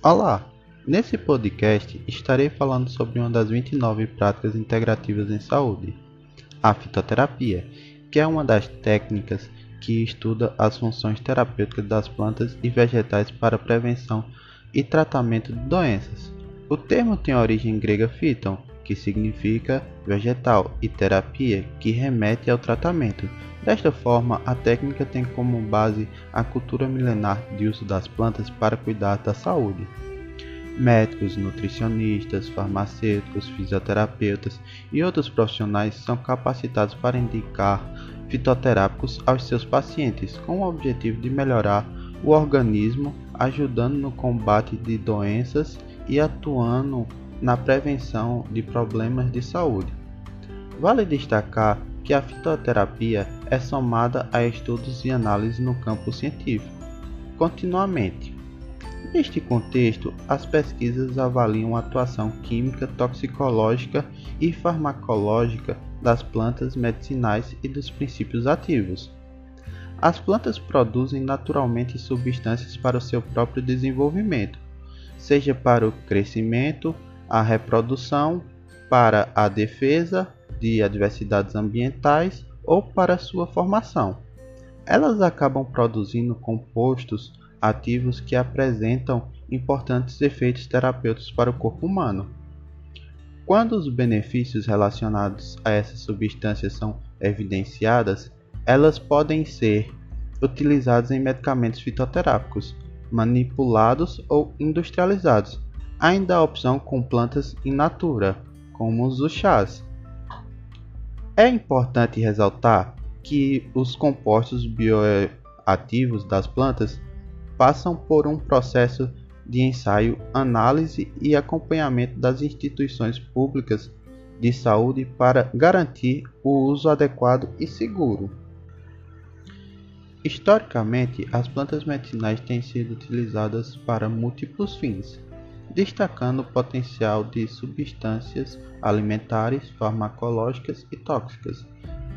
Olá! Nesse podcast estarei falando sobre uma das 29 práticas integrativas em saúde, a fitoterapia, que é uma das técnicas que estuda as funções terapêuticas das plantas e vegetais para prevenção e tratamento de doenças. O termo tem origem grega phyton, que significa vegetal, e terapia, que remete ao tratamento. Desta forma, a técnica tem como base a cultura milenar de uso das plantas para cuidar da saúde. Médicos, nutricionistas, farmacêuticos, fisioterapeutas e outros profissionais são capacitados para indicar fitoterápicos aos seus pacientes com o objetivo de melhorar o organismo, ajudando no combate de doenças e atuando na prevenção de problemas de saúde. Vale destacar que a fitoterapia é somada a estudos e análises no campo científico, continuamente. Neste contexto, as pesquisas avaliam a atuação química, toxicológica e farmacológica das plantas medicinais e dos princípios ativos. As plantas produzem naturalmente substâncias para o seu próprio desenvolvimento, seja para o crescimento, a reprodução, para a defesa de adversidades ambientais ou para sua formação. Elas acabam produzindo compostos ativos que apresentam importantes efeitos terapêuticos para o corpo humano. Quando os benefícios relacionados a essas substâncias são evidenciadas, elas podem ser utilizadas em medicamentos fitoterápicos, manipulados ou industrializados, Ainda há opção com plantas in natura, como os chás. É importante ressaltar que os compostos bioativos das plantas passam por um processo de ensaio, análise e acompanhamento das instituições públicas de saúde para garantir o uso adequado e seguro. Historicamente, as plantas medicinais têm sido utilizadas para múltiplos fins, destacando o potencial de substâncias alimentares, farmacológicas e tóxicas.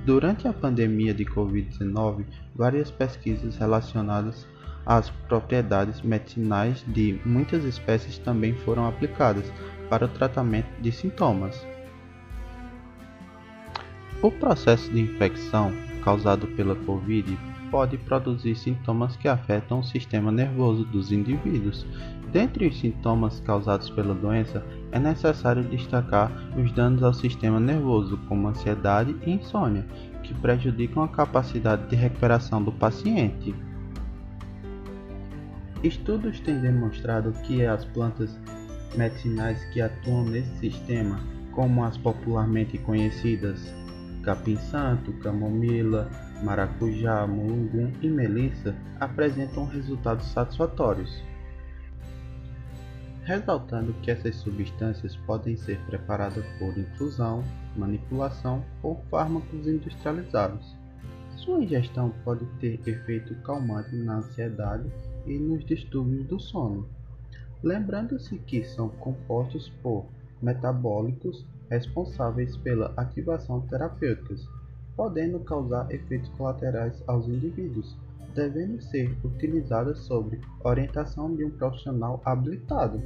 Durante a pandemia de Covid-19, várias pesquisas relacionadas às propriedades medicinais de muitas espécies também foram aplicadas para o tratamento de sintomas. O processo de infecção causado pela Covid pode produzir sintomas que afetam o sistema nervoso dos indivíduos, Dentre os sintomas causados pela doença, é necessário destacar os danos ao sistema nervoso, como ansiedade e insônia, que prejudicam a capacidade de recuperação do paciente. Estudos têm demonstrado que as plantas medicinais que atuam nesse sistema, como as popularmente conhecidas capim-santo, camomila, maracujá, mulungum e melissa, apresentam resultados satisfatórios ressaltando que essas substâncias podem ser preparadas por infusão, manipulação ou fármacos industrializados. Sua ingestão pode ter efeito calmante na ansiedade e nos distúrbios do sono. Lembrando-se que são compostos por metabólicos responsáveis pela ativação terapêutica, podendo causar efeitos colaterais aos indivíduos, devendo ser utilizadas sob orientação de um profissional habilitado.